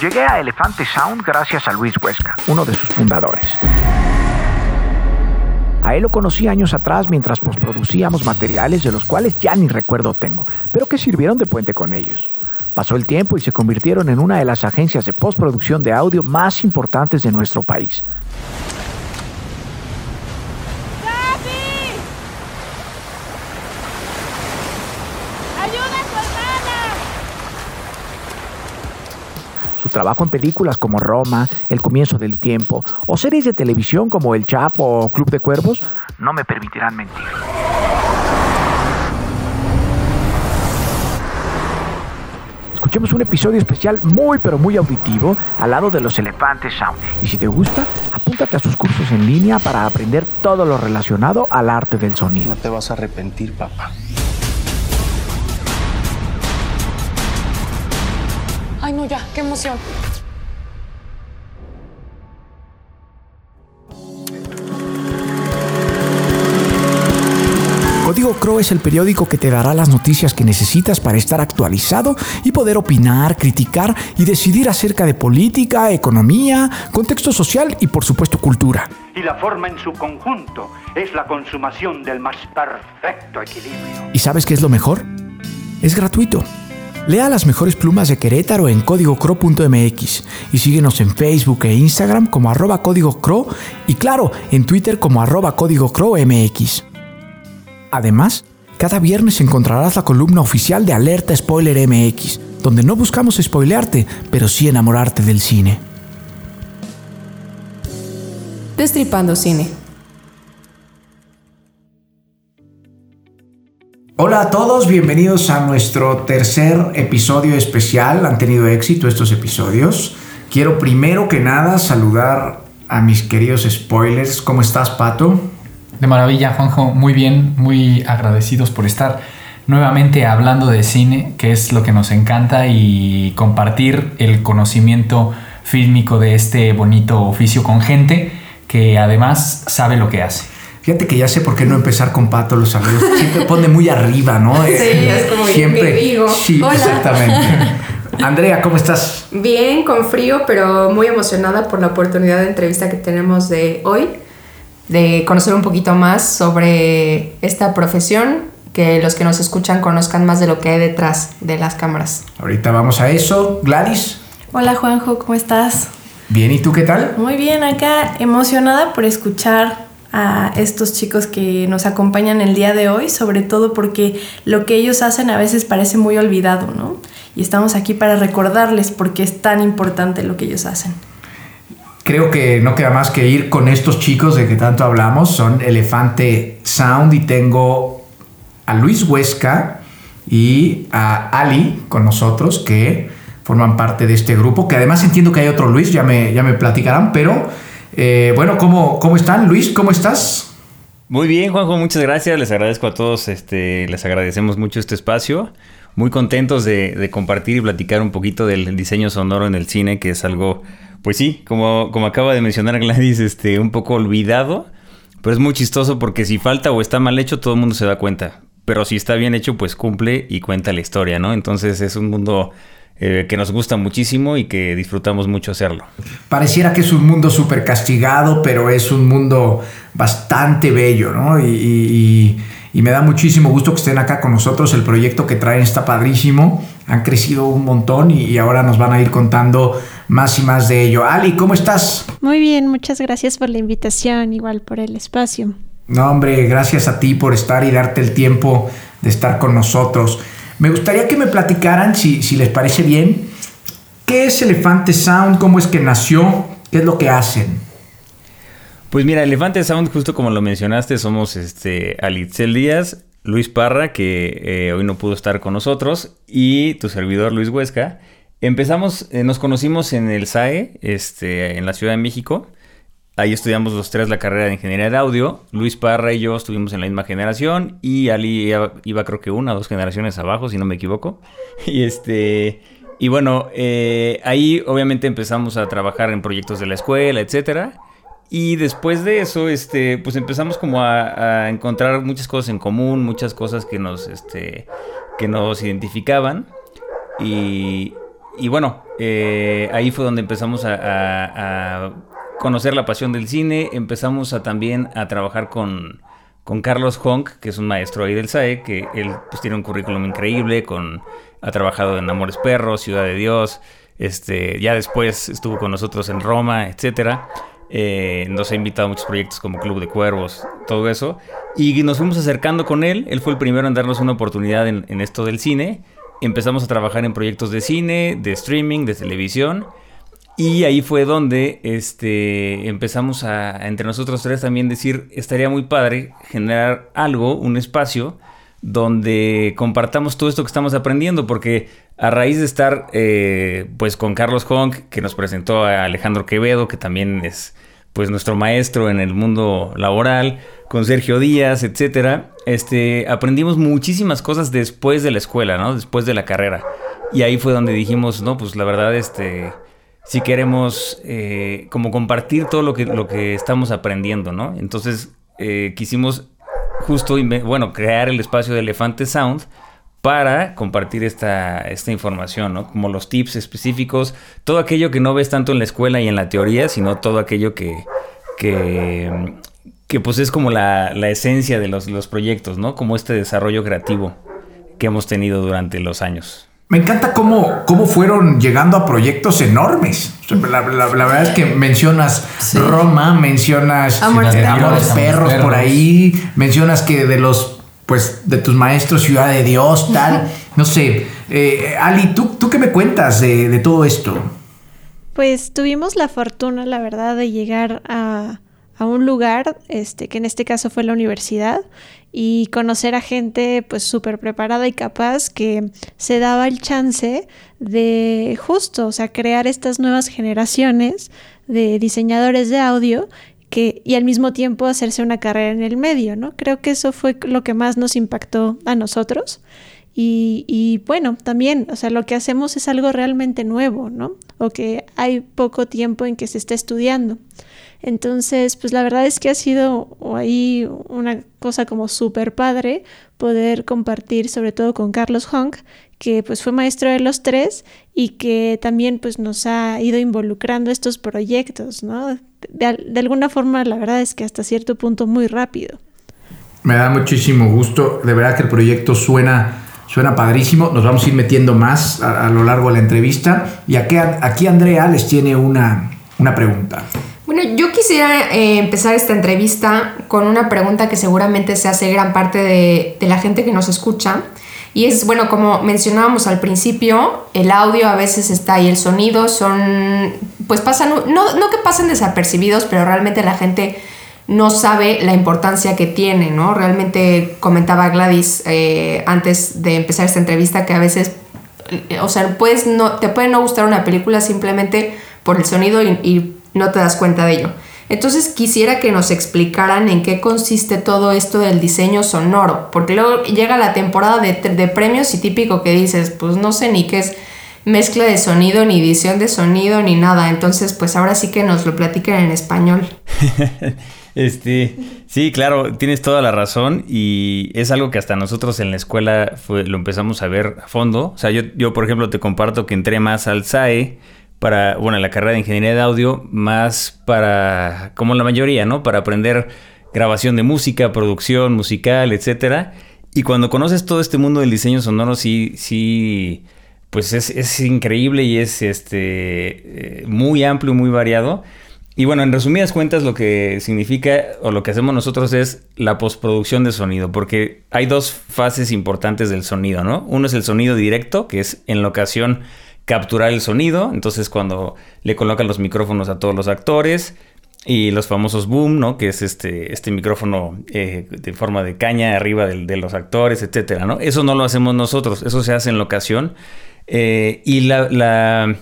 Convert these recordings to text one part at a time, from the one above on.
Llegué a Elefante Sound gracias a Luis Huesca, uno de sus fundadores. A él lo conocí años atrás mientras postproducíamos materiales de los cuales ya ni recuerdo tengo, pero que sirvieron de puente con ellos. Pasó el tiempo y se convirtieron en una de las agencias de postproducción de audio más importantes de nuestro país. Trabajo en películas como Roma, El comienzo del tiempo, o series de televisión como El Chapo o Club de Cuervos, no me permitirán mentir. Escuchemos un episodio especial muy pero muy auditivo al lado de los elefantes Sound. Y si te gusta, apúntate a sus cursos en línea para aprender todo lo relacionado al arte del sonido. No te vas a arrepentir, papá. Ya, qué emoción. Código Crow es el periódico que te dará las noticias que necesitas para estar actualizado y poder opinar, criticar y decidir acerca de política, economía, contexto social y por supuesto cultura. y la forma en su conjunto es la consumación del más perfecto equilibrio. ¿Y sabes qué es lo mejor? Es gratuito. Lea las mejores plumas de Querétaro en códigocro.mx y síguenos en Facebook e Instagram como arroba código Crow y claro, en Twitter como arroba código Crow MX. Además, cada viernes encontrarás la columna oficial de Alerta Spoiler MX, donde no buscamos spoilearte, pero sí enamorarte del cine. Destripando Cine. Hola a todos, bienvenidos a nuestro tercer episodio especial. Han tenido éxito estos episodios. Quiero primero que nada saludar a mis queridos spoilers. ¿Cómo estás, Pato? De maravilla, Juanjo. Muy bien, muy agradecidos por estar nuevamente hablando de cine, que es lo que nos encanta, y compartir el conocimiento fílmico de este bonito oficio con gente que además sabe lo que hace. Fíjate que ya sé por qué no empezar con Pato los saludos. Siempre pone muy arriba, ¿no? Sí, es como Siempre. mi amigo. Sí, Hola. exactamente. Andrea, ¿cómo estás? Bien, con frío, pero muy emocionada por la oportunidad de entrevista que tenemos de hoy, de conocer un poquito más sobre esta profesión, que los que nos escuchan conozcan más de lo que hay detrás de las cámaras. Ahorita vamos a eso. Gladys, Hola Juanjo, ¿cómo estás? bien, ¿y tú qué tal? Muy bien, acá emocionada por escuchar a estos chicos que nos acompañan el día de hoy, sobre todo porque lo que ellos hacen a veces parece muy olvidado, ¿no? Y estamos aquí para recordarles por qué es tan importante lo que ellos hacen. Creo que no queda más que ir con estos chicos de que tanto hablamos. Son Elefante Sound y tengo a Luis Huesca y a Ali con nosotros que forman parte de este grupo. Que además entiendo que hay otro Luis, ya me, ya me platicarán. Pero eh, bueno, ¿cómo, ¿cómo están? Luis, ¿cómo estás? Muy bien, Juanjo, muchas gracias. Les agradezco a todos, este, les agradecemos mucho este espacio. Muy contentos de, de compartir y platicar un poquito del diseño sonoro en el cine, que es algo, pues sí, como, como acaba de mencionar Gladys, este, un poco olvidado, pero es muy chistoso porque si falta o está mal hecho, todo el mundo se da cuenta. Pero si está bien hecho, pues cumple y cuenta la historia, ¿no? Entonces es un mundo eh, que nos gusta muchísimo y que disfrutamos mucho hacerlo. Pareciera que es un mundo súper castigado, pero es un mundo bastante bello, ¿no? Y, y- y- y me da muchísimo gusto que estén acá con nosotros. El proyecto que traen está padrísimo. Han crecido un montón y, y ahora nos van a ir contando más y más de ello. Ali, ¿cómo estás? Muy bien, muchas gracias por la invitación, igual por el espacio. No, hombre, gracias a ti por estar y darte el tiempo de estar con nosotros. Me gustaría que me platicaran, si, si les parece bien, qué es Elefante Sound, cómo es que nació, qué es lo que hacen. Pues mira, Elefante Sound, justo como lo mencionaste, somos este Alitzel Díaz, Luis Parra, que eh, hoy no pudo estar con nosotros, y tu servidor Luis Huesca. Empezamos, eh, nos conocimos en el SAE, este, en la Ciudad de México. Ahí estudiamos los tres la carrera de Ingeniería de Audio. Luis Parra y yo estuvimos en la misma generación y Ali iba, creo que una o dos generaciones abajo, si no me equivoco. Y este... Y bueno, eh, ahí obviamente empezamos a trabajar en proyectos de la escuela, etcétera. Y después de eso, este, pues empezamos como a, encontrar muchas cosas en común, muchas cosas que nos, este, que nos identificaban. Y, y bueno, eh, ahí fue donde empezamos a, conocer la pasión del cine. Empezamos a también a trabajar con, con Carlos Honk, que es un maestro ahí del SAE, que él pues, tiene un currículum increíble, con, ha trabajado en Amores Perros, Ciudad de Dios, este, ya después estuvo con nosotros en Roma, etcétera. Eh, nos ha invitado a muchos proyectos como Club de Cuervos, todo eso. Y nos fuimos acercando con él. Él fue el primero en darnos una oportunidad en, en esto del cine. Empezamos a trabajar en proyectos de cine, de streaming, de televisión. Y ahí fue donde este, empezamos a, entre nosotros tres también decir, estaría muy padre generar algo, un espacio, donde compartamos todo esto que estamos aprendiendo, porque a raíz de estar eh, pues con Carlos Honk, que nos presentó a Alejandro Quevedo, que también es pues nuestro maestro en el mundo laboral, con Sergio Díaz, etcétera, este, aprendimos muchísimas cosas después de la escuela, ¿no? Después de la carrera. Y ahí fue donde dijimos, no, pues la verdad, este, si queremos eh, como compartir todo lo que, lo que estamos aprendiendo, ¿no? Entonces eh, quisimos justo, bueno, crear el espacio de Elefante Sound para compartir esta, esta información, ¿no? Como los tips específicos, todo aquello que no ves tanto en la escuela y en la teoría, sino todo aquello que, que, que pues es como la, la esencia de los, los proyectos, ¿no? Como este desarrollo creativo que hemos tenido durante los años. Me encanta cómo, cómo fueron llegando a proyectos enormes. La, la, la verdad es que mencionas sí. Roma, mencionas Amores, eh, Amores Perros, Perros por ahí, mencionas que de los pues de tus maestros Ciudad de Dios, tal. No sé, eh, Ali, ¿tú, ¿tú qué me cuentas de, de, todo esto? Pues tuvimos la fortuna, la verdad, de llegar a, a, un lugar, este, que en este caso fue la universidad, y conocer a gente pues súper preparada y capaz que se daba el chance de justo, o sea, crear estas nuevas generaciones de diseñadores de audio que, y al mismo tiempo hacerse una carrera en el medio, ¿no? Creo que eso fue lo que más nos impactó a nosotros. Y, y, bueno, también, o sea, lo que hacemos es algo realmente nuevo, ¿no? O que hay poco tiempo en que se está estudiando. Entonces, pues la verdad es que ha sido ahí una cosa como súper padre poder compartir, sobre todo con Carlos Honk, que pues fue maestro de los tres y que también pues nos ha ido involucrando estos proyectos, ¿no? De, alguna forma, la verdad es que hasta cierto punto muy rápido. Me da muchísimo gusto, de verdad que el proyecto suena Suena padrísimo, nos vamos a ir metiendo más a, a lo largo de la entrevista. Y aquí, aquí Andrea les tiene una, una pregunta. Bueno, yo quisiera eh, empezar esta entrevista con una pregunta que seguramente se hace gran parte de, de, la gente que nos escucha. Y es, bueno, como mencionábamos al principio, el audio a veces está y el sonido son, pues pasan, no, no que pasen desapercibidos, pero realmente la gente no sabe la importancia que tiene, ¿no? Realmente comentaba Gladys eh, antes de empezar esta entrevista que a veces, o sea, puedes no, te puede no gustar una película simplemente por el sonido y, y no te das cuenta de ello. Entonces quisiera que nos explicaran en qué consiste todo esto del diseño sonoro, porque luego llega la temporada de, premios y típico que dices, pues no sé ni qué es mezcla de sonido, ni edición de sonido, ni nada. Entonces, pues ahora sí que nos lo platiquen en español. Este, sí, claro, tienes toda la razón y es algo que hasta nosotros en la escuela lo empezamos a ver a fondo. O sea, yo, yo, por ejemplo, te comparto que entré más al SAE para, bueno, la carrera de ingeniería de audio, más para, como la mayoría, ¿no? Para aprender grabación de música, producción musical, etcétera. Y cuando conoces todo este mundo del diseño sonoro, sí, sí, pues es, es increíble y es este, muy amplio, muy variado. Y bueno, en resumidas cuentas lo que significa o lo que hacemos nosotros es la postproducción de sonido, porque hay dos fases importantes del sonido, ¿no? Uno es el sonido directo, que es en la ocasión capturar el sonido, entonces cuando le colocan los micrófonos a todos los actores, y los famosos boom, ¿no? Que es este, este micrófono eh, de forma de caña arriba de, los actores, etcétera, ¿no? Eso no lo hacemos nosotros, eso se hace en locación. Eh, y la,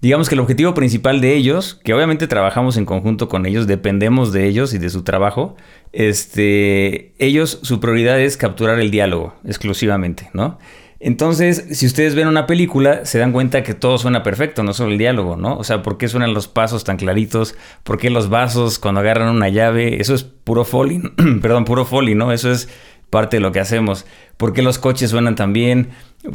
digamos que el objetivo principal de ellos, que obviamente trabajamos en conjunto con ellos, dependemos de ellos y de su trabajo, este, ellos, su prioridad es capturar el diálogo exclusivamente, ¿no? Entonces, si ustedes ven una película, se dan cuenta que todo suena perfecto, no solo el diálogo, ¿no? O sea, ¿por qué suenan los pasos tan claritos? ¿Por qué los vasos cuando agarran una llave? Eso es puro foley, perdón, puro foley, ¿no? Eso es parte de lo que hacemos. ¿Por qué los coches suenan tan bien,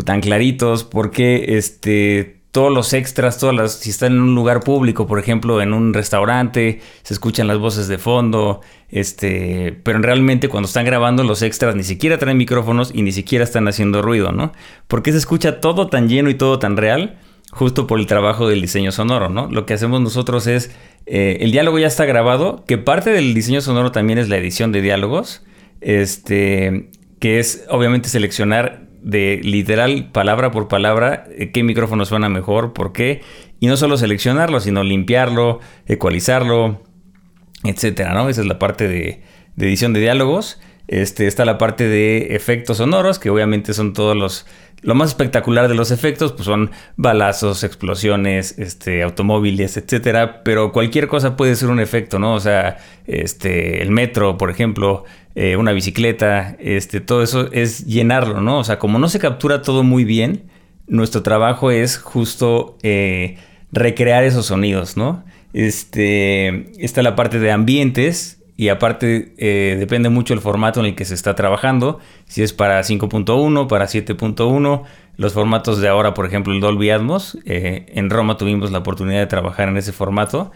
tan claritos? ¿Por qué este todos los extras, todas las, si están en un lugar público, por ejemplo, en un restaurante, se escuchan las voces de fondo, este, pero realmente cuando están grabando los extras ni siquiera traen micrófonos y ni siquiera están haciendo ruido, ¿no? Porque se escucha todo tan lleno y todo tan real, justo por el trabajo del diseño sonoro, ¿no? Lo que hacemos nosotros es, eh, el diálogo ya está grabado, que parte del diseño sonoro también es la edición de diálogos, este, que es obviamente seleccionar de literal, palabra por palabra, eh, qué micrófono suena mejor, por qué. Y no solo seleccionarlo, sino limpiarlo, ecualizarlo, etcétera, ¿no? Esa es la parte de, edición de diálogos. Este, está la parte de efectos sonoros, que obviamente son todos los... Lo más espectacular de los efectos, pues son balazos, explosiones, este, automóviles, etcétera. Pero cualquier cosa puede ser un efecto, ¿no? O sea, este, el metro, por ejemplo, eh, una bicicleta, este, todo eso es llenarlo, ¿no? O sea, como no se captura todo muy bien, nuestro trabajo es justo eh, recrear esos sonidos, ¿no? Este, está la parte de ambientes y aparte eh, depende mucho el formato en el que se está trabajando, si es para 5.1, para 7.1, los formatos de ahora, por ejemplo, el Dolby Atmos, en Roma tuvimos la oportunidad de trabajar en ese formato,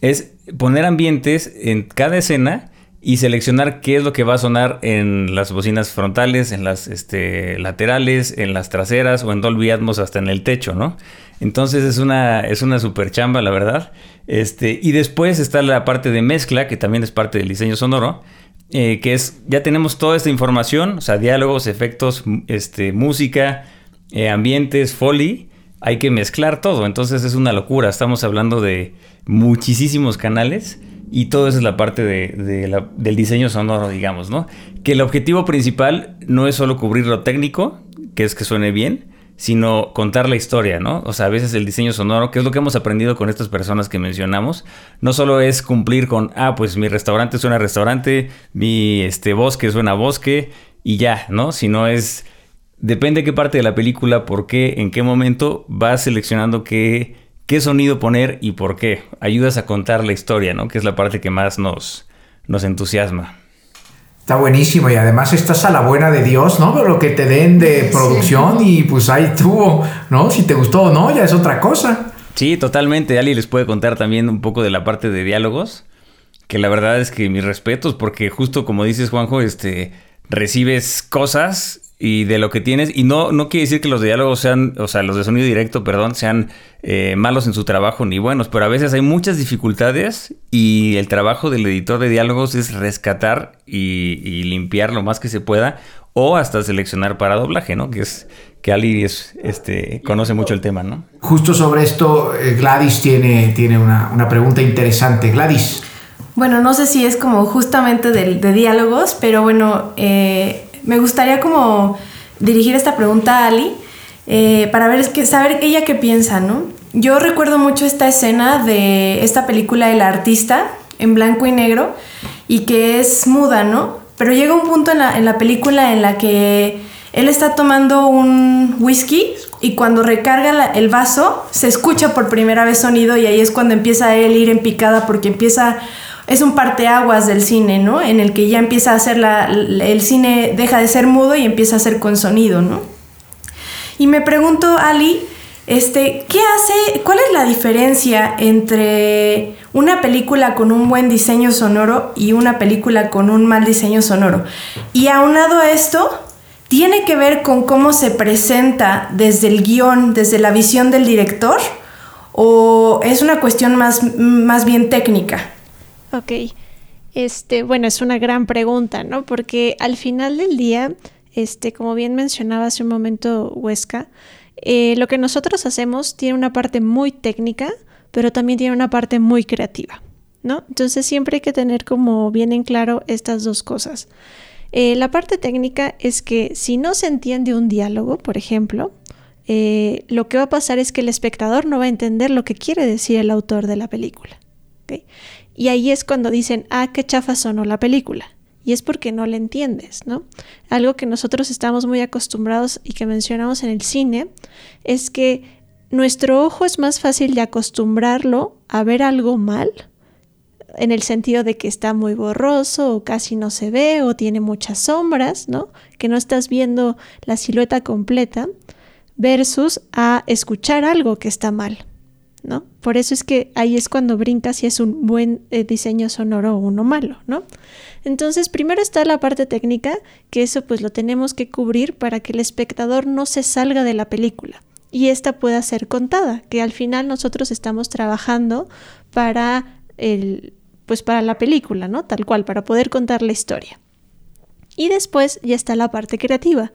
es poner ambientes en cada escena y seleccionar qué es lo que va a sonar en las bocinas frontales, en las este, laterales, en las traseras o en Dolby Atmos hasta en el techo, ¿no? Entonces es una, es una super chamba, la verdad. Este, y después está la parte de mezcla, que también es parte del diseño sonoro, eh, que es, ya tenemos toda esta información, o sea, diálogos, efectos, este, música, eh, ambientes, foley, hay que mezclar todo, entonces es una locura, estamos hablando de muchísimos canales y todo eso es la parte de, del diseño sonoro, digamos, ¿no? Que el objetivo principal no es solo cubrir lo técnico, que es que suene bien, sino contar la historia, ¿no? O sea, a veces el diseño sonoro, que es lo que hemos aprendido con estas personas que mencionamos, no solo es cumplir con, ah, pues mi restaurante suena restaurante, mi este, bosque suena bosque y ya, ¿no? Sino es, depende qué parte de la película, por qué, en qué momento vas seleccionando qué qué sonido poner y por qué. Ayudas a contar la historia, ¿no? Que es la parte que más nos, nos entusiasma. Está buenísimo y además estás a la buena de Dios, ¿no? Lo que te den de producción y pues ahí tuvo, ¿no? Si te gustó o no, ya es otra cosa. Sí, totalmente. Ali les puede contar también un poco de la parte de diálogos, que la verdad es que mis respetos, porque justo como dices, Juanjo, este, recibes cosas y de lo que tienes. Y no, no quiere decir que los diálogos sean, o sea, los de sonido directo, perdón, sean eh, malos en su trabajo ni buenos, pero a veces hay muchas dificultades y el trabajo del editor de diálogos es rescatar y, limpiar lo más que se pueda o hasta seleccionar para doblaje, ¿no? Que es que Ali es, este, conoce mucho el tema, ¿no? Justo sobre esto, eh, Gladys tiene, tiene una, pregunta interesante. Gladys. Bueno, no sé si es como justamente de, de diálogos, pero bueno, eh, me gustaría como dirigir esta pregunta a Ali eh, para ver, que, saber ella qué piensa, ¿no? Yo recuerdo mucho esta escena de esta película El artista en blanco y negro y que es muda, ¿no? Pero llega un punto en la, en la película en la que él está tomando un whisky y cuando recarga el vaso se escucha por primera vez sonido y ahí es cuando empieza él ir en picada porque empieza es un parteaguas del cine, ¿no? En el que ya empieza a hacer la, el cine deja de ser mudo y empieza a ser con sonido, ¿no? Y me pregunto, Ali, este, ¿qué hace, cuál es la diferencia entre una película con un buen diseño sonoro y una película con un mal diseño sonoro? Y aunado a esto, tiene que ver con cómo se presenta desde el guion, desde la visión del director, o es una cuestión más, más bien técnica. Ok. Este, bueno, es una gran pregunta, ¿no? Porque al final del día, este, como bien mencionaba hace un momento Huesca, eh, lo que nosotros hacemos tiene una parte muy técnica, pero también tiene una parte muy creativa. ¿no? Entonces siempre hay que tener como bien en claro estas dos cosas. Eh, la parte técnica es que si no se entiende un diálogo, por ejemplo, eh, lo que va a pasar es que el espectador no va a entender lo que quiere decir el autor de la película. Y ahí es cuando dicen, ah, qué chafa sonó la película. Y es porque no la entiendes, ¿no? Algo que nosotros estamos muy acostumbrados y que mencionamos en el cine es que nuestro ojo es más fácil de acostumbrarlo a ver algo mal, en el sentido de que está muy borroso o casi no se ve o tiene muchas sombras, ¿no? Que no estás viendo la silueta completa versus a escuchar algo que está mal, ¿no? Por eso es que ahí es cuando brincas si es un buen eh, diseño sonoro o uno malo, ¿no? Entonces, primero está la parte técnica, que eso pues lo tenemos que cubrir para que el espectador no se salga de la película y esta pueda ser contada, que al final nosotros estamos trabajando para el pues para la película, ¿no? Tal cual, para poder contar la historia. Y después ya está la parte creativa,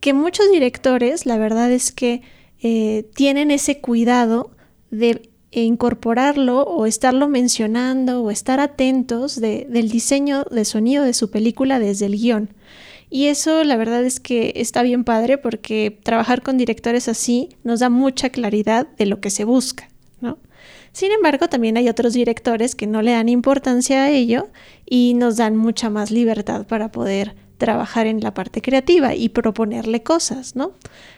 que muchos directores, la verdad es que eh, tienen ese cuidado de incorporarlo o estarlo mencionando o estar atentos del diseño de sonido de su película desde el guion. Y eso la verdad es que está bien padre porque trabajar con directores así nos da mucha claridad de lo que se busca, ¿no? Sin embargo, también hay otros directores que no le dan importancia a ello y nos dan mucha más libertad para poder trabajar en la parte creativa y proponerle cosas, ¿no?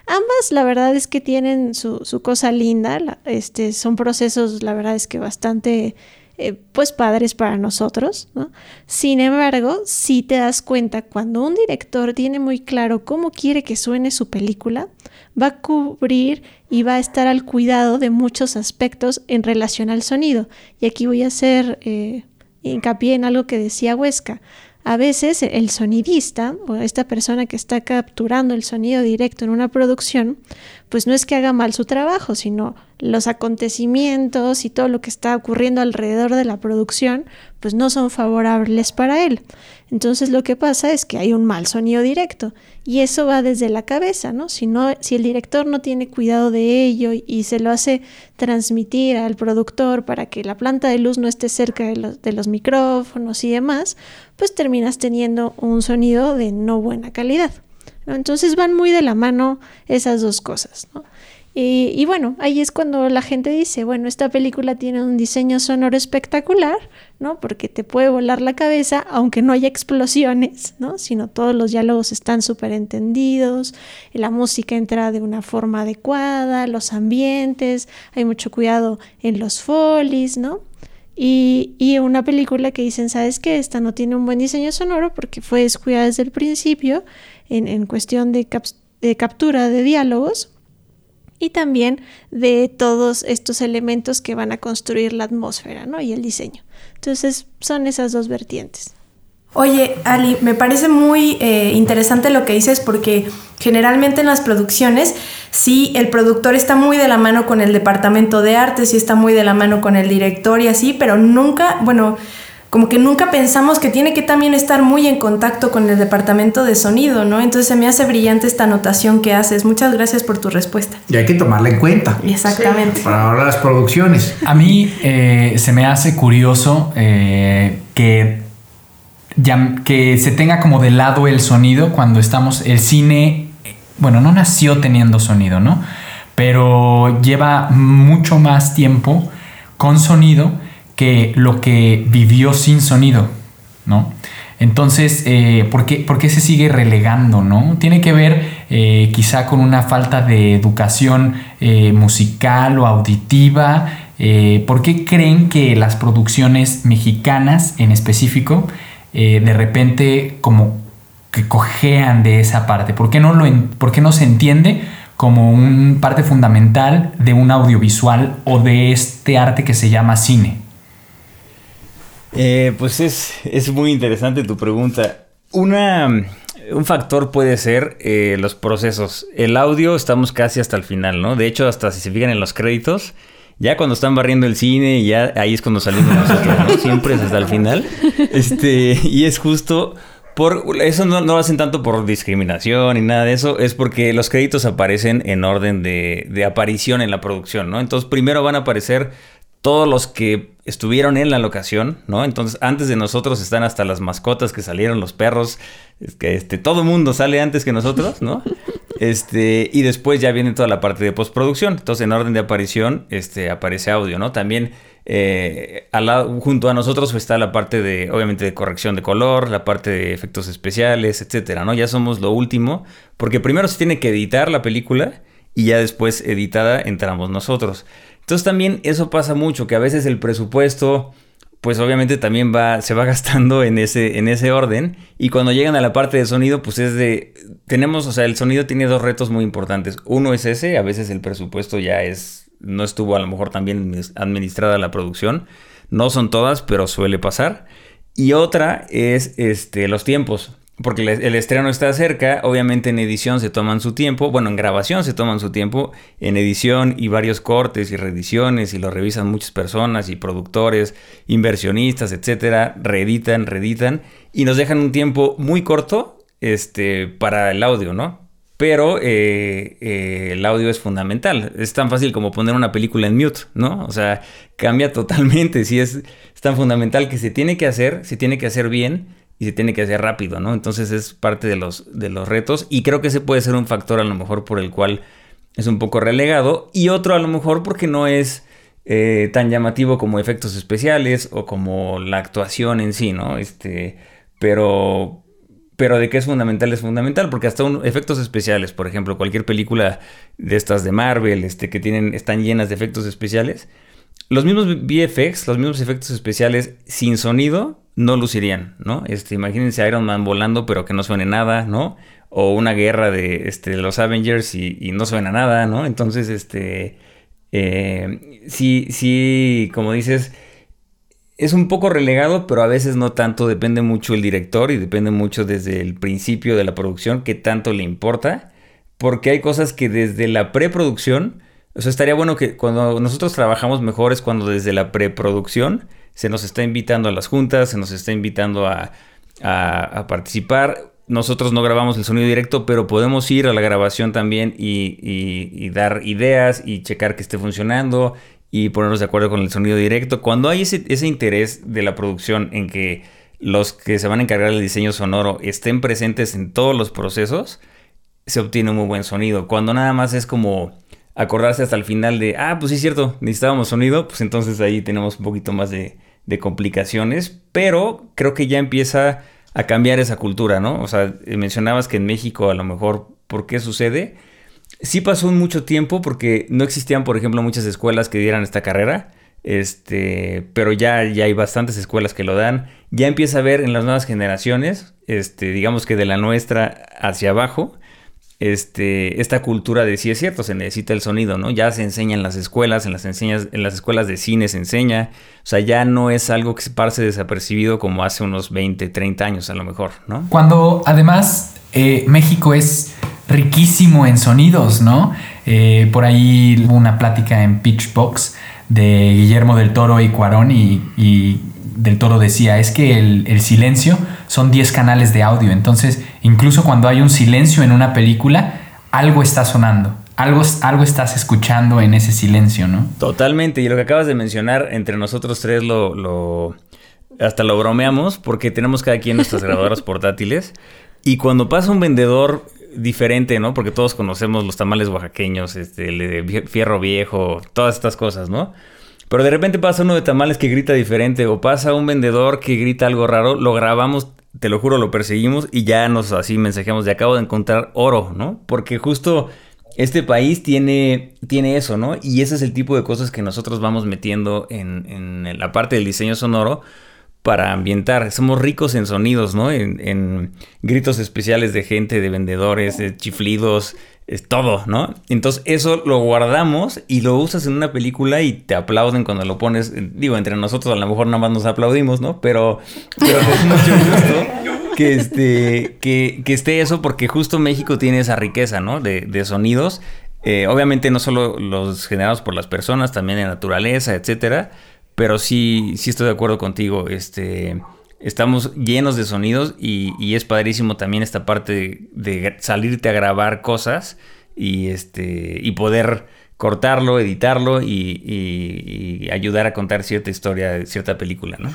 Ambas, la verdad es que tienen su, cosa linda, este, son procesos, la verdad es que bastante, eh, pues, padres para nosotros, ¿no? Sin embargo, si te das cuenta, cuando un director tiene muy claro cómo quiere que suene su película, va a cubrir y va a estar al cuidado de muchos aspectos en relación al sonido. Y aquí voy a hacer eh, hincapié en algo que decía Huesca a veces el sonidista o esta persona que está capturando el sonido directo en una producción, pues no es que haga mal su trabajo, sino los acontecimientos y todo lo que está ocurriendo alrededor de la producción, pues no son favorables para él. Entonces lo que pasa es que hay un mal sonido directo y eso va desde la cabeza, ¿no? Si, no, si el director no tiene cuidado de ello y se lo hace transmitir al productor para que la planta de luz no esté cerca de los, micrófonos y demás, pues terminas teniendo un sonido de no buena calidad. Entonces van muy de la mano esas dos cosas. Y, bueno, ahí es cuando la gente dice, bueno, esta película tiene un diseño sonoro espectacular, ¿no? Porque te puede volar la cabeza, aunque no haya explosiones, ¿no? Sino todos los diálogos están súper entendidos, la música entra de una forma adecuada, los ambientes, hay mucho cuidado en los folies, ¿no? Y, y, una película que dicen, ¿sabes qué? Esta no tiene un buen diseño sonoro porque fue descuidada desde el principio en, cuestión de, de captura de diálogos y también de todos estos elementos que van a construir la atmósfera ¿no? y el diseño. Entonces son esas dos vertientes. Oye, Ali, me parece muy eh, interesante lo que dices porque generalmente en las producciones sí el productor está muy de la mano con el departamento de arte, sí está muy de la mano con el director y así, pero nunca, bueno, como que nunca pensamos que tiene que también estar muy en contacto con el departamento de sonido, ¿no? Entonces se me hace brillante esta anotación que haces. Muchas gracias por tu respuesta. Y hay que tomarla en cuenta. Exactamente. para ahora las producciones. A mí eh, se me hace curioso eh, que, que se tenga como de lado el sonido cuando estamos, el cine, bueno, no nació teniendo sonido, ¿no? Pero lleva mucho más tiempo con sonido lo que vivió sin sonido, ¿no? Entonces, eh, ¿por, qué, se sigue relegando, no? Tiene que ver eh, quizá con una falta de educación eh, musical o auditiva. ¿Por qué creen que las producciones mexicanas en específico de repente como que cojean de esa parte? ¿Por qué no, lo por qué no se entiende como una parte fundamental de un audiovisual o de este arte que se llama cine? Eh, pues es, es, muy interesante tu pregunta. Una, un factor puede ser eh, los procesos. El audio estamos casi hasta el final, ¿no? De hecho, hasta si se fijan en los créditos, ya cuando están barriendo el cine, ya ahí es cuando salimos nosotros, ¿no? Siempre es hasta el final. Este, y es justo por eso no, no, lo hacen tanto por discriminación ni nada de eso, es porque los créditos aparecen en orden de, de aparición en la producción, ¿no? Entonces primero van a aparecer todos los que estuvieron en la locación, ¿no? Entonces, antes de nosotros están hasta las mascotas que salieron, los perros, es que este, todo el mundo sale antes que nosotros, ¿no? Este, y después ya viene toda la parte de postproducción. Entonces, en orden de aparición, este, aparece audio, ¿no? También eh, al lado, junto a nosotros está la parte de, obviamente, de corrección de color, la parte de efectos especiales, etcétera, ¿no? Ya somos lo último, porque primero se tiene que editar la película y ya después editada entramos nosotros. Entonces también eso pasa mucho, que a veces el presupuesto, pues obviamente también va, se va gastando en ese, en ese orden. Y cuando llegan a la parte de sonido, pues es de, tenemos, o sea, el sonido tiene dos retos muy importantes. Uno es ese, a veces el presupuesto ya es, no estuvo a lo mejor también administrada la producción. No son todas, pero suele pasar. Y otra es este, los tiempos porque el estreno está cerca, obviamente en edición se toman su tiempo, bueno, en grabación se toman su tiempo, en edición y varios cortes y reediciones y lo revisan muchas personas y productores, inversionistas, etcétera, reeditan, reeditan y nos dejan un tiempo muy corto este, para el audio, ¿no? Pero eh, eh, el audio es fundamental. Es tan fácil como poner una película en mute, ¿no? O sea, cambia totalmente. Si es, es tan fundamental que se tiene que hacer, se tiene que hacer bien y se tiene que hacer rápido, ¿no? Entonces es parte de los, de los retos y creo que ese puede ser un factor a lo mejor por el cual es un poco relegado y otro a lo mejor porque no es eh, tan llamativo como efectos especiales o como la actuación en sí, ¿no? Este, pero, pero de qué es fundamental es fundamental porque hasta un, efectos especiales, por ejemplo, cualquier película de estas de Marvel, este, que tienen, están llenas de efectos especiales, los mismos VFX, los mismos efectos especiales sin sonido no lucirían, ¿no? Este, imagínense Iron Man volando pero que no suene nada, ¿no? O una guerra de este, los Avengers y, no suena nada, ¿no? Entonces, este, eh, sí, sí, como dices, es un poco relegado, pero a veces no tanto, depende mucho el director y depende mucho desde el principio de la producción qué tanto le importa, porque hay cosas que desde la preproducción, o sea, estaría bueno que cuando nosotros trabajamos mejor es cuando desde la preproducción, se nos está invitando a las juntas, se nos está invitando a, participar. Nosotros no grabamos el sonido directo, pero podemos ir a la grabación también y, dar ideas y checar que esté funcionando y ponernos de acuerdo con el sonido directo. Cuando hay ese, ese interés de la producción en que los que se van a encargar del diseño sonoro estén presentes en todos los procesos, se obtiene un muy buen sonido. Cuando nada más es como acordarse hasta el final de, ah, pues sí es cierto, necesitábamos sonido, pues entonces ahí tenemos un poquito más de, complicaciones, pero creo que ya empieza a cambiar esa cultura, ¿no? O sea, eh, mencionabas que en México a lo mejor, ¿por qué sucede? Sí pasó mucho tiempo porque no existían, por ejemplo, muchas escuelas que dieran esta carrera, este, pero ya, ya hay bastantes escuelas que lo dan. Ya empieza a ver en las nuevas generaciones, este, digamos que de la nuestra hacia abajo, este, esta cultura de sí es cierto, se necesita el sonido, ¿no? Ya se enseña en las escuelas, en las, enseñas, en las escuelas de cine se enseña, o sea, ya no es algo que se pase desapercibido como hace unos 20, 30 años a lo mejor, ¿no? Cuando además eh, México es riquísimo en sonidos, ¿no? Eh, por ahí hubo una plática en Pitchbox de Guillermo del Toro y Cuarón y, del Toro decía, es que el, el silencio son 10 canales de audio, entonces Incluso cuando hay un silencio en una película, algo está sonando. Algo, algo estás escuchando en ese silencio, ¿no? Totalmente. Y lo que acabas de mencionar, entre nosotros tres lo, lo hasta lo bromeamos porque tenemos cada quien nuestras grabadoras portátiles. Y cuando pasa un vendedor diferente, ¿no? Porque todos conocemos los tamales oaxaqueños, este, el de fierro viejo, todas estas cosas, ¿no? Pero de repente pasa uno de tamales que grita diferente o pasa un vendedor que grita algo raro, lo grabamos te lo juro, lo perseguimos y ya nos así mensajeamos de acabo de encontrar oro, ¿no? Porque justo este país tiene, tiene eso, ¿no? Y ese es el tipo de cosas que nosotros vamos metiendo en, en la parte del diseño sonoro para ambientar. Somos ricos en sonidos, ¿no? En, gritos especiales de gente, de vendedores, de chiflidos, es todo, ¿no? Entonces eso lo guardamos y lo usas en una película y te aplauden cuando lo pones. Digo, entre nosotros a lo mejor nada más nos aplaudimos, ¿no? Pero, pero es mucho gusto que, este, que, que, esté eso porque justo México tiene esa riqueza, ¿no? De, de sonidos. Eh, obviamente no solo los generados por las personas, también en naturaleza, etcétera pero sí, sí estoy de acuerdo contigo. Este, estamos llenos de sonidos y, es padrísimo también esta parte de, salirte a grabar cosas y, este, y poder cortarlo, editarlo y, y- y ayudar a contar cierta historia, cierta película, ¿no?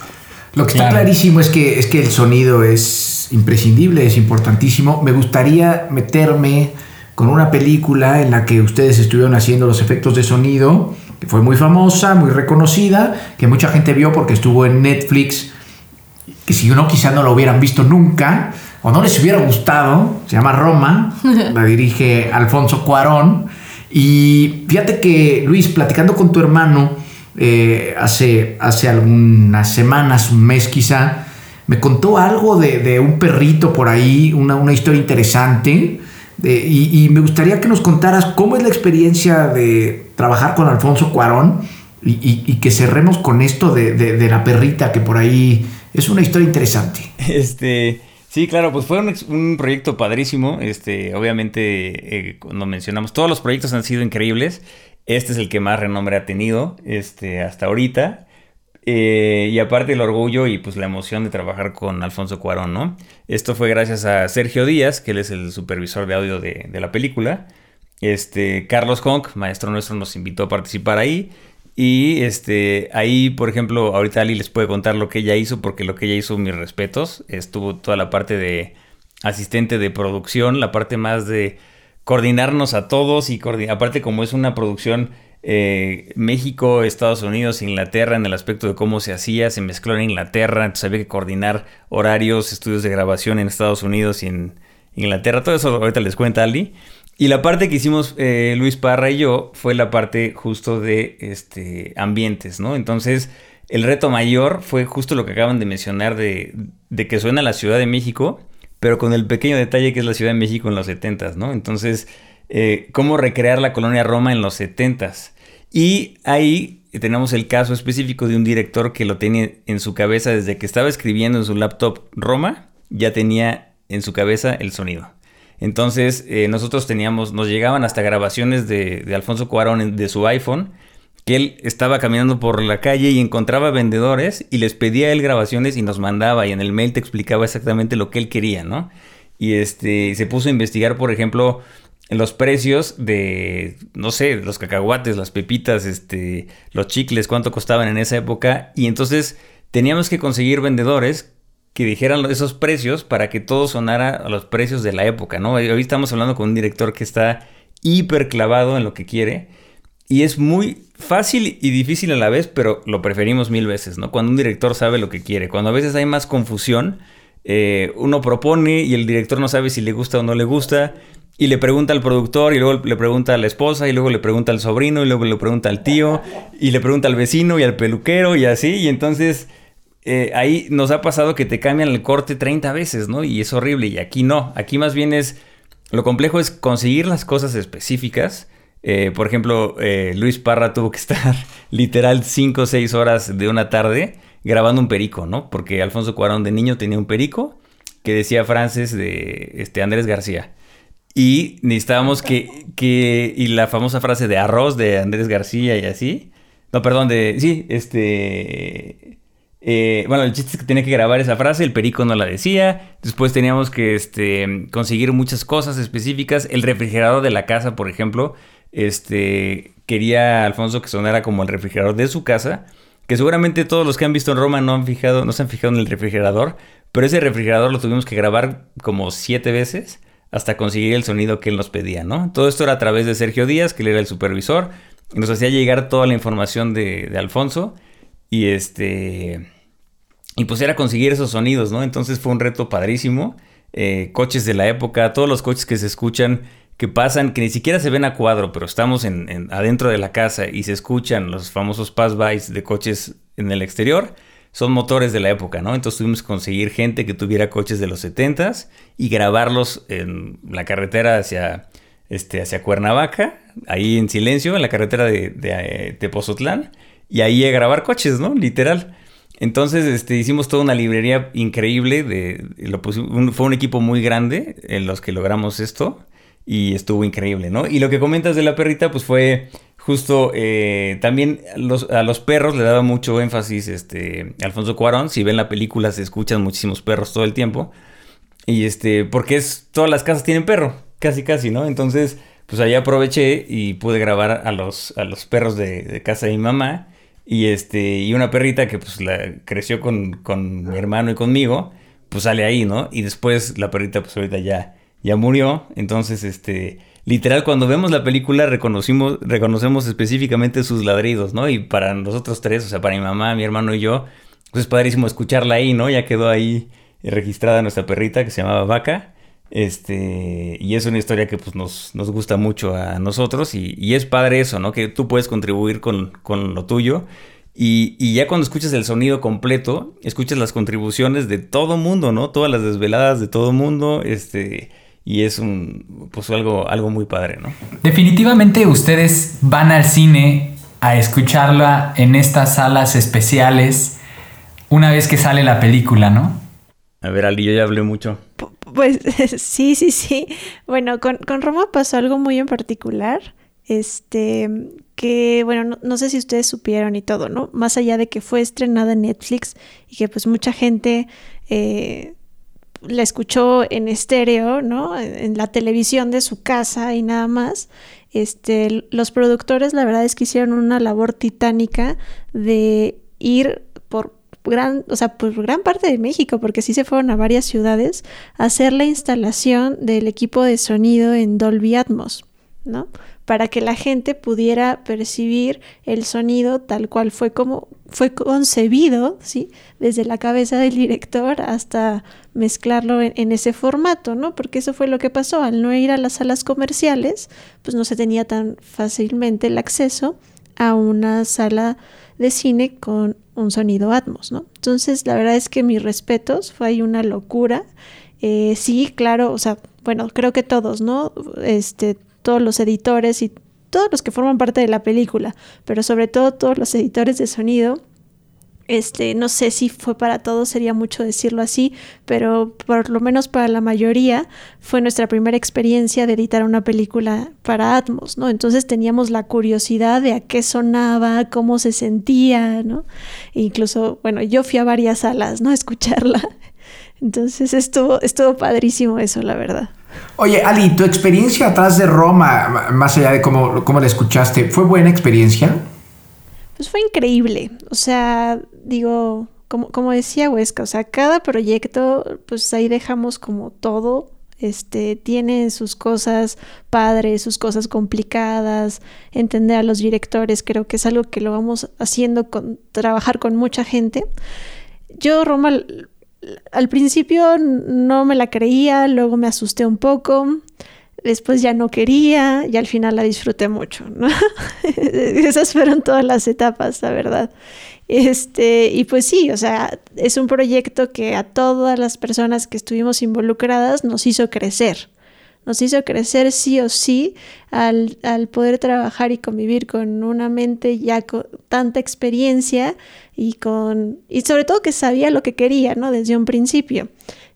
Lo que está clarísimo es que, es que el sonido es imprescindible, es importantísimo. Me gustaría meterme con una película en la que ustedes estuvieron haciendo los efectos de sonido, que fue muy famosa, muy reconocida, que mucha gente vio porque estuvo en Netflix, que si no, quizá no lo hubieran visto nunca, o no les hubiera gustado, se llama Roma, la dirige Alfonso Cuarón. Y fíjate que, Luis, platicando con tu hermano eh, hace, hace algunas semanas, un mes quizá, me contó algo de, de un perrito por ahí, una, una historia interesante. de- y, y me gustaría que nos contaras cómo es la experiencia de trabajar con Alfonso Cuarón y, y- y que cerremos con esto de, de- de la perrita, que por ahí es una historia interesante. Este, sí, claro, pues fue un, proyecto padrísimo. Este, obviamente, eh, cuando mencionamos, todos los proyectos han sido increíbles. Este es el que más renombre ha tenido este, hasta ahorita. Eh, y aparte el orgullo y pues la emoción de trabajar con Alfonso Cuarón, ¿no? Esto fue gracias a Sergio Díaz, que él es el supervisor de audio de, de la película. Este, Carlos Honk, maestro nuestro, nos invitó a participar ahí. Y este, ahí, por ejemplo, ahorita Ali les puede contar lo que ella hizo, porque lo que ella hizo, mis respetos, estuvo toda la parte de asistente de producción, la parte más de coordinarnos a todos y aparte como es una producción eh, México, Estados Unidos, Inglaterra en el aspecto de cómo se hacía, se mezcló en Inglaterra, entonces había que coordinar horarios, estudios de grabación en Estados Unidos y en Inglaterra, todo eso ahorita les cuenta Ali. Y la parte que hicimos eh, Luis Parra y yo fue la parte justo de este, ambientes, ¿no? Entonces, el reto mayor fue justo lo que acaban de mencionar de, que suena la Ciudad de México, pero con el pequeño detalle que es la Ciudad de México en los 70s, ¿no? Entonces, eh, cómo recrear la colonia Roma en los 70s. Y ahí tenemos el caso específico de un director que lo tiene en su cabeza desde que estaba escribiendo en su laptop Roma, ya tenía en su cabeza el sonido. Entonces, eh, nosotros teníamos, nos llegaban hasta grabaciones de, de Alfonso Cuarón de su iPhone, que él estaba caminando por la calle y encontraba vendedores y les pedía a él grabaciones y nos mandaba y en el mail te explicaba exactamente lo que él quería, ¿no? Y este, se puso a investigar, por ejemplo, los precios de, no sé, los cacahuates, las pepitas, este, los chicles, cuánto costaban en esa época. Y entonces teníamos que conseguir vendedores que dijeran esos precios para que todo sonara a los precios de la época, ¿no? Hoy estamos hablando con un director que está hiper clavado en lo que quiere. Y es muy fácil y difícil a la vez, pero lo preferimos mil veces, ¿no? Cuando un director sabe lo que quiere. Cuando a veces hay más confusión, eh, uno propone y el director no sabe si le gusta o no le gusta. Y le pregunta al productor y luego le pregunta a la esposa y luego le pregunta al sobrino y luego le pregunta al tío y le pregunta al vecino y al peluquero y así. Y entonces eh, ahí nos ha pasado que te cambian el corte 30 veces, ¿no? Y es horrible. Y aquí no. Aquí más bien es... Lo complejo es conseguir las cosas específicas. Eh, por ejemplo, eh, Luis Parra tuvo que estar literal 5 o 6 horas de una tarde grabando un perico, ¿no? Porque Alfonso Cuarón de niño tenía un perico que decía frases de este, Andrés García. Y necesitábamos que, que... Y la famosa frase de arroz de Andrés García y así. No, perdón, de... Sí, este... eh, bueno, el chiste es que tenía que grabar esa frase, el perico no la decía. Después teníamos que este, conseguir muchas cosas específicas. El refrigerador de la casa, por ejemplo, este, quería Alfonso que sonara como el refrigerador de su casa. Que seguramente todos los que han visto en Roma no han fijado, no se han fijado en el refrigerador. Pero ese refrigerador lo tuvimos que grabar como siete veces hasta conseguir el sonido que él nos pedía, ¿no? Todo esto era a través de Sergio Díaz, que él era el supervisor. Nos hacía llegar toda la información de Alfonso. Y este. Y pues era conseguir esos sonidos, ¿no? Entonces fue un reto padrísimo. Eh, coches de la época, todos los coches que se escuchan, que pasan, que ni siquiera se ven a cuadro, pero estamos en, en- adentro de la casa y se escuchan los famosos pass-bys de coches en el exterior, son motores de la época, ¿no? Entonces tuvimos que conseguir gente que tuviera coches de los 70s y grabarlos en la carretera hacia, este, hacia Cuernavaca, ahí en silencio, en la carretera de, de, eh, Tepozotlán, y ahí a grabar coches, ¿no? Literal. Entonces, este, hicimos toda una librería increíble. De, lo fue un equipo muy grande en los que logramos esto. Y estuvo increíble, ¿no? Y lo que comentas de la perrita, pues fue justo eh, también a los perros le daba mucho énfasis este, Alfonso Cuarón. Si ven la película, se escuchan muchísimos perros todo el tiempo. Y este, porque es, todas las casas tienen perro, casi casi, ¿no? Entonces, pues ahí aproveché y pude grabar a los, a los perros de, de casa de mi mamá. Y este, y una perrita que pues la creció con, con mi hermano y conmigo, pues sale ahí, ¿no? Y después la perrita pues ahorita ya, ya murió. Entonces, este, literal, cuando vemos la película reconocimos, reconocemos específicamente sus ladridos, ¿no? Y para nosotros tres, o sea, para mi mamá, mi hermano y yo, pues es padrísimo escucharla ahí, ¿no? Ya quedó ahí registrada nuestra perrita que se llamaba Vaca. Este, y es una historia que pues nos, nos gusta mucho a nosotros y, y, es padre eso, ¿no? Que tú puedes contribuir con, con lo tuyo y, y, ya cuando escuchas el sonido completo, escuchas las contribuciones de todo mundo, ¿no? Todas las desveladas de todo mundo, este, y es un, pues algo, algo muy padre, ¿no? Definitivamente ustedes van al cine a escucharla en estas salas especiales una vez que sale la película, ¿no? A ver, Ali, yo ya hablé mucho. Pues sí, sí, sí. Bueno, con, con, Roma pasó algo muy en particular. Este, que bueno, no, no, sé si ustedes supieron y todo, ¿no? Más allá de que fue estrenada en Netflix y que pues mucha gente eh, la escuchó en estéreo, ¿no? En la televisión de su casa y nada más. Este, los productores la verdad es que hicieron una labor titánica de ir gran, o sea, por gran parte de México, porque sí se fueron a varias ciudades a hacer la instalación del equipo de sonido en Dolby Atmos, ¿no? Para que la gente pudiera percibir el sonido tal cual fue como fue concebido, ¿sí? Desde la cabeza del director hasta mezclarlo en, en, ese formato, ¿no? Porque eso fue lo que pasó. Al no ir a las salas comerciales, pues no se tenía tan fácilmente el acceso a una sala de cine con un sonido Atmos, ¿no? Entonces, la verdad es que mis respetos, fue ahí una locura. Eh, sí, claro, o sea, bueno, creo que todos, ¿no? Este, todos los editores y todos los que forman parte de la película, pero sobre todo todos los editores de sonido, este, no sé si fue para todos, sería mucho decirlo así, pero por lo menos para la mayoría fue nuestra primera experiencia de editar una película para Atmos, ¿no? Entonces teníamos la curiosidad de a qué sonaba, cómo se sentía, ¿no? Incluso, bueno, yo fui a varias salas, ¿no? A escucharla. Entonces estuvo, estuvo padrísimo eso, la verdad. Oye, Ali, tu experiencia atrás de Roma, más allá de cómo, cómo la escuchaste, ¿fue buena experiencia? Pues fue increíble. O sea, digo, como, como decía Huesca, o sea, cada proyecto, pues ahí dejamos como todo. Este, tiene sus cosas padres, sus cosas complicadas, entender a los directores, creo que es algo que lo vamos haciendo con trabajar con mucha gente. Yo, Roma, al, al principio no me la creía, luego me asusté un poco después ya no quería y al final la disfruté mucho, ¿no? Esas fueron todas las etapas, la verdad. Este, y pues sí, o sea, es un proyecto que a todas las personas que estuvimos involucradas nos hizo crecer. Nos hizo crecer sí o sí al, al poder trabajar y convivir con una mente ya con tanta experiencia y con y sobre todo que sabía lo que quería, ¿no? Desde un principio.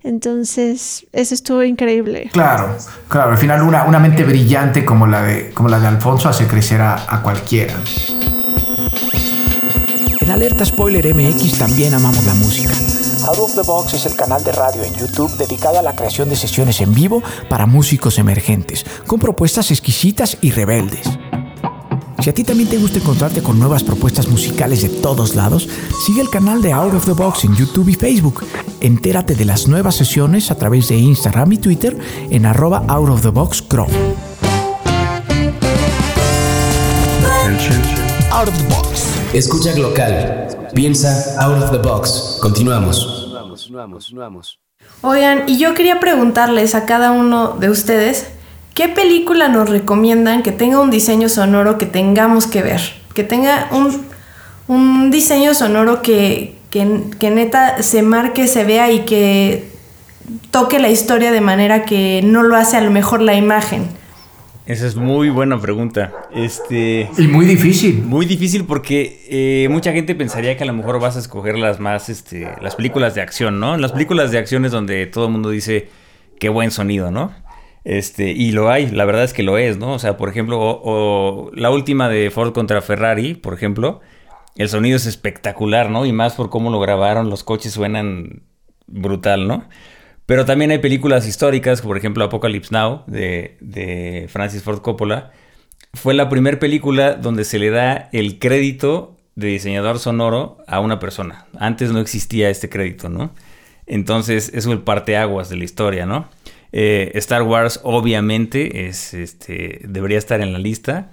Entonces, eso estuvo increíble. Claro, claro. Al final una, una mente brillante como la, de, como la de Alfonso hace crecer a, a cualquiera. En Alerta Spoiler MX también amamos la música. Out of the Box es el canal de radio en YouTube dedicado a la creación de sesiones en vivo para músicos emergentes, con propuestas exquisitas y rebeldes. Si a ti también te gusta encontrarte con nuevas propuestas musicales de todos lados, sigue el canal de Out of the Box en YouTube y Facebook. Entérate de las nuevas sesiones a través de Instagram y Twitter en arroba Out of the Box Crow. Out of the Box. Escucha local. Piensa Out of the Box. Continuamos. Oigan, y yo quería preguntarles a cada uno de ustedes ¿Qué película nos recomiendan que tenga un diseño sonoro que tengamos que ver? Que tenga un, un diseño sonoro que, que, que, neta se marque, se vea y que toque la historia de manera que no lo hace a lo mejor la imagen. Esa es muy buena pregunta. Este. Y muy difícil. Muy difícil porque eh, mucha gente pensaría que a lo mejor vas a escoger las más, este, las películas de acción, ¿no? Las películas de acción es donde todo el mundo dice qué buen sonido, ¿no? Este, y lo hay, la verdad es que lo es, ¿no? O sea, por ejemplo, la última de Ford contra Ferrari, por ejemplo, el sonido es espectacular, ¿no? Y más por cómo lo grabaron, los coches suenan brutal, ¿no? Pero también hay películas históricas, por ejemplo Apocalypse Now de, de Francis Ford Coppola. Fue la primera película donde se le da el crédito de diseñador sonoro a una persona. Antes no existía este crédito, ¿no? Entonces es el parteaguas de la historia, ¿no? Eh, Star Wars obviamente es, este, debería estar en la lista,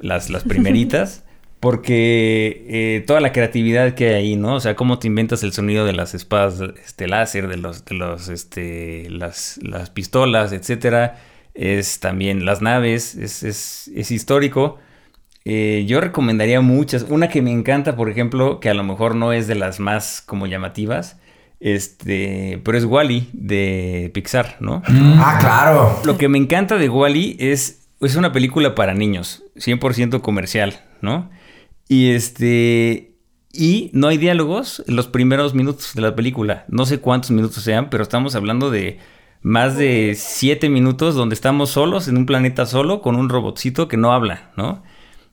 las, las primeritas. Porque eh, toda la creatividad que hay ahí, ¿no? O sea, cómo te inventas el sonido de las espadas este, láser, de los, de los, este, las, las pistolas, etcétera. Es también las naves, es, es, es histórico. Eh, yo recomendaría muchas. Una que me encanta, por ejemplo, que a lo mejor no es de las más como llamativas. Este, pero es Wally de Pixar, ¿no? Ah, claro. Lo que me encanta de Wally es, es una película para niños, 100% comercial, ¿no? Y este. Y no hay diálogos en los primeros minutos de la película. No sé cuántos minutos sean, pero estamos hablando de más de siete minutos donde estamos solos en un planeta solo con un robotcito que no habla, ¿no?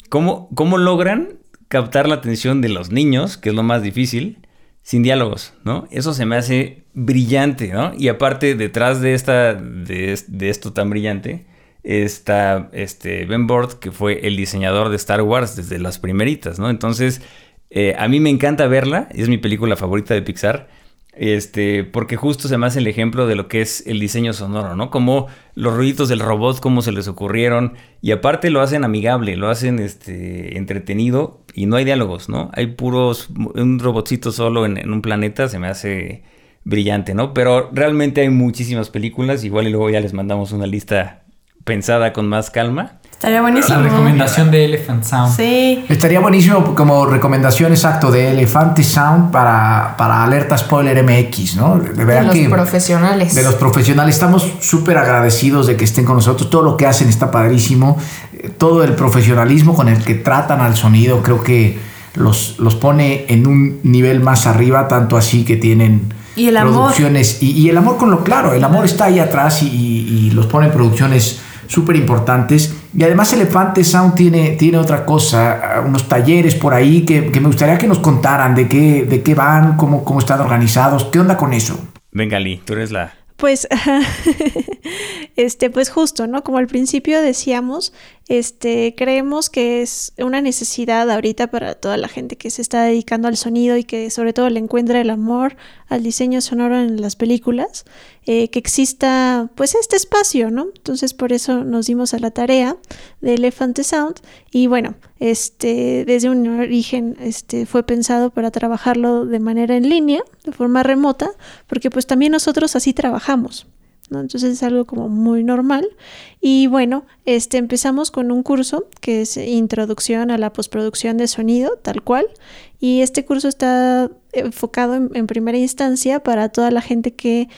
¿Cómo, cómo logran captar la atención de los niños, que es lo más difícil, sin diálogos, ¿no? Eso se me hace brillante, ¿no? Y aparte, detrás de, esta, de, de esto tan brillante, está este Ben Bord, que fue el diseñador de Star Wars desde las primeritas, ¿no? Entonces, eh, a mí me encanta verla, es mi película favorita de Pixar, este, porque justo se me hace el ejemplo de lo que es el diseño sonoro, ¿no? Como los ruiditos del robot, cómo se les ocurrieron, y aparte lo hacen amigable, lo hacen este, entretenido, y no hay diálogos, ¿no? Hay puros, un robotcito solo en, en un planeta, se me hace brillante, ¿no? Pero realmente hay muchísimas películas, igual y luego ya les mandamos una lista pensada con más calma. Estaría buenísimo. La recomendación de Elephant Sound. Sí. Estaría buenísimo como recomendación exacto de Elefante Sound para, para Alerta Spoiler MX, ¿no? De, de los que, profesionales. De los profesionales. Estamos súper agradecidos de que estén con nosotros. Todo lo que hacen está padrísimo. Todo el profesionalismo con el que tratan al sonido creo que los, los pone en un nivel más arriba, tanto así que tienen y el producciones. Y, y, el amor con lo claro, el amor está ahí atrás y, y, y los pone en producciones súper importantes. Y además Elefante Sound tiene, tiene otra cosa, unos talleres por ahí que, que, me gustaría que nos contaran de qué, de qué van, cómo, cómo están organizados, qué onda con eso. Venga, Lee, tú eres la... Pues, este, pues justo, ¿no? Como al principio decíamos, este, creemos que es una necesidad ahorita para toda la gente que se está dedicando al sonido y que sobre todo le encuentra el amor al diseño sonoro en las películas, eh, que exista pues este espacio, ¿no? Entonces por eso nos dimos a la tarea de Elephant Sound y bueno, este, desde un origen este, fue pensado para trabajarlo de manera en línea, de forma remota, porque pues también nosotros así trabajamos. ¿No? Entonces es algo como muy normal. Y bueno, este, empezamos con un curso que es Introducción a la postproducción de sonido, tal cual. Y este curso está enfocado en, en primera instancia para toda la gente que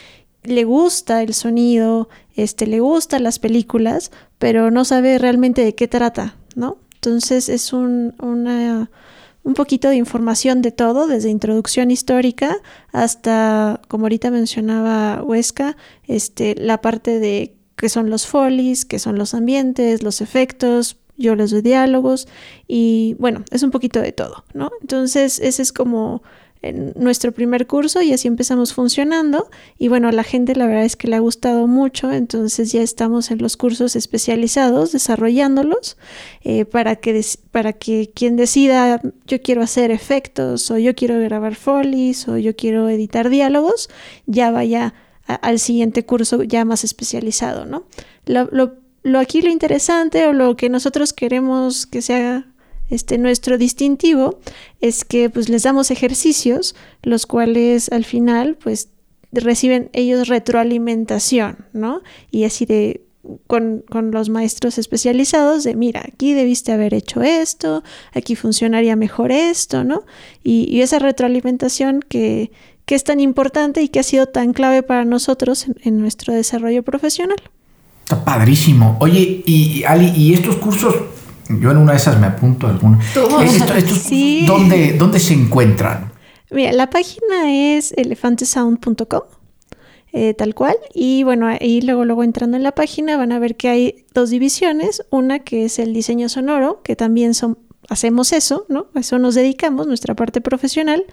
le gusta el sonido, este, le gustan las películas, pero no sabe realmente de qué trata, ¿no? Entonces es un, una un poquito de información de todo, desde introducción histórica hasta, como ahorita mencionaba Huesca, este, la parte de qué son los folies, qué son los ambientes, los efectos, yo les doy diálogos y bueno, es un poquito de todo, ¿no? Entonces ese es como nuestro primer curso y así empezamos funcionando y bueno, a la gente la verdad es que le ha gustado mucho, entonces ya estamos en los cursos especializados desarrollándolos eh, para, que para que quien decida yo quiero hacer efectos o yo quiero grabar folies o yo quiero editar diálogos, ya vaya al siguiente curso ya más especializado, ¿no? Lo, lo, aquí lo interesante o lo que nosotros queremos que se haga este, nuestro distintivo es que pues les damos ejercicios, los cuales al final pues reciben ellos retroalimentación, ¿no? Y así de con, con, los maestros especializados de, mira, aquí debiste haber hecho esto, aquí funcionaría mejor esto, ¿no? Y, y esa retroalimentación que, que, es tan importante y que ha sido tan clave para nosotros en, nuestro desarrollo profesional. Está padrísimo. Oye, y Ali, ¿y estos cursos yo en una de esas me apunto a alguna. ¿Estos, estos sí. ¿dónde, ¿Dónde se encuentran? Mira, la página es elefantesound.com, eh, tal cual. Y bueno, ahí luego, luego entrando en la página van a ver que hay dos divisiones. Una que es el diseño sonoro, que también son, hacemos eso, ¿no? A eso nos dedicamos, nuestra parte profesional.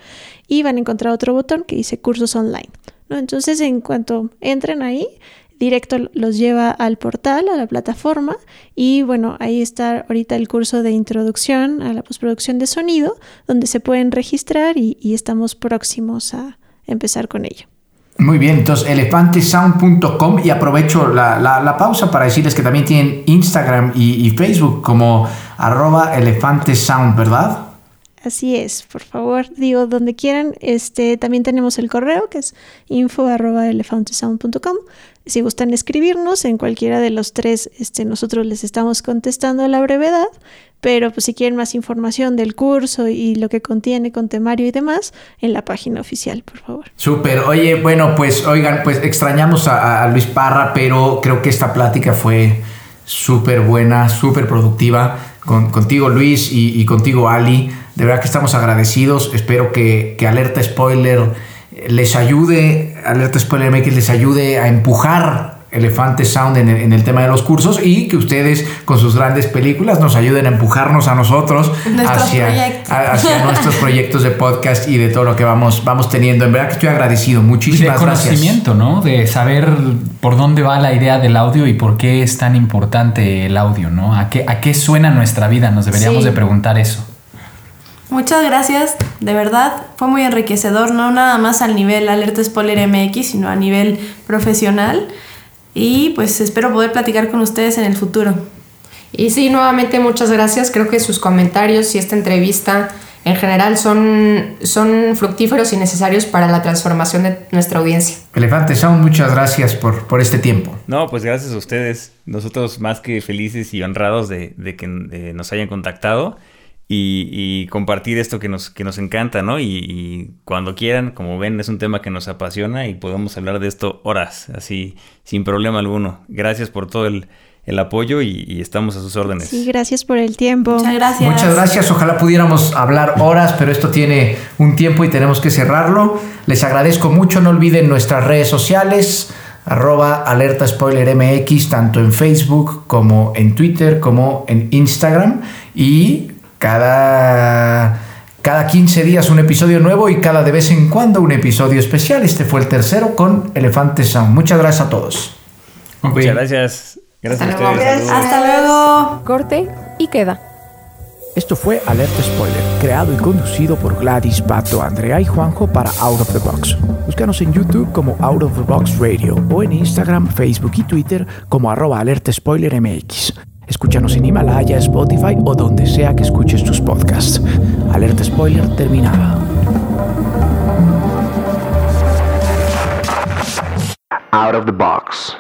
Y van a encontrar otro botón que dice cursos online. ¿no? Entonces, en cuanto entren ahí, directo los lleva al portal, a la plataforma y bueno, ahí está ahorita el curso de introducción a la postproducción de sonido, donde se pueden registrar y, estamos próximos a empezar con ello. Muy bien, entonces elefantesound.com y aprovecho la, pausa para decirles que también tienen Instagram y, y Facebook como arroba elefantesound, ¿verdad? Así es, por favor, digo donde quieran. Este, también tenemos el correo que es info@elefantesound.com. Si gustan escribirnos en cualquiera de los tres, este, nosotros les estamos contestando a la brevedad. Pero pues si quieren más información del curso y lo que contiene con temario y demás, en la página oficial, por favor. Súper. Oye, bueno, pues oigan, pues extrañamos a, Luis Parra, pero creo que esta plática fue súper buena, súper productiva. Con, contigo Luis y, y contigo Ali. De verdad que estamos agradecidos. Espero que, Alerta Spoiler les ayude, Alerta Spoiler MX les ayude a empujar Elefante Sound en el, tema de los cursos y que ustedes con sus grandes películas nos ayuden a empujarnos a nosotros hacia, hacia nuestros proyectos de podcast y de todo lo que vamos, vamos teniendo. En verdad que estoy agradecido. Muchísimas de conocimiento, ¿no? De saber por dónde va la idea del audio y por qué es tan importante el audio, ¿no? ¿A qué, a qué suena nuestra vida? Nos deberíamos de preguntar eso. Muchas gracias, de verdad, fue muy enriquecedor, no nada más al nivel Alerta Spoiler MX, sino a nivel profesional. Y pues espero poder platicar con ustedes en el futuro. Y sí, nuevamente muchas gracias. Creo que sus comentarios y esta entrevista en general son, son fructíferos y necesarios para la transformación de nuestra audiencia. Elefante Sound, muchas gracias por, por este tiempo. No, pues gracias a ustedes. Nosotros más que felices y honrados de, que nos hayan contactado y, compartir esto que nos, que nos encanta, ¿no? Y, cuando quieran, como ven, es un tema que nos apasiona y podemos hablar de esto horas, así, sin problema alguno. Gracias por todo el, apoyo y, estamos a sus órdenes. Sí, gracias por el tiempo. Muchas gracias. Muchas gracias. Ojalá pudiéramos hablar horas, pero esto tiene un tiempo y tenemos que cerrarlo. Les agradezco mucho. No olviden nuestras redes sociales arroba alerta spoiler mx tanto en Facebook como en Twitter como en Instagram y cada, cada 15 días un episodio nuevo y cada de vez en cuando un episodio especial. Este fue el tercero con Elefante Sound. Muchas gracias a todos. Muchas gracias. Gracias Hasta a ustedes. Hasta luego. Corte y queda. Esto fue Alerta Spoiler, creado y conducido por Gladys, Pato, Andrea y Juanjo para Out of the Box. Búscanos en YouTube como Out of the Box Radio o en Instagram, Facebook y Twitter como arroba Alerta Spoiler MX. Escúchanos en Himalaya, Spotify o donde sea que escuches tus podcasts. Alerta spoiler terminada. Out of the box.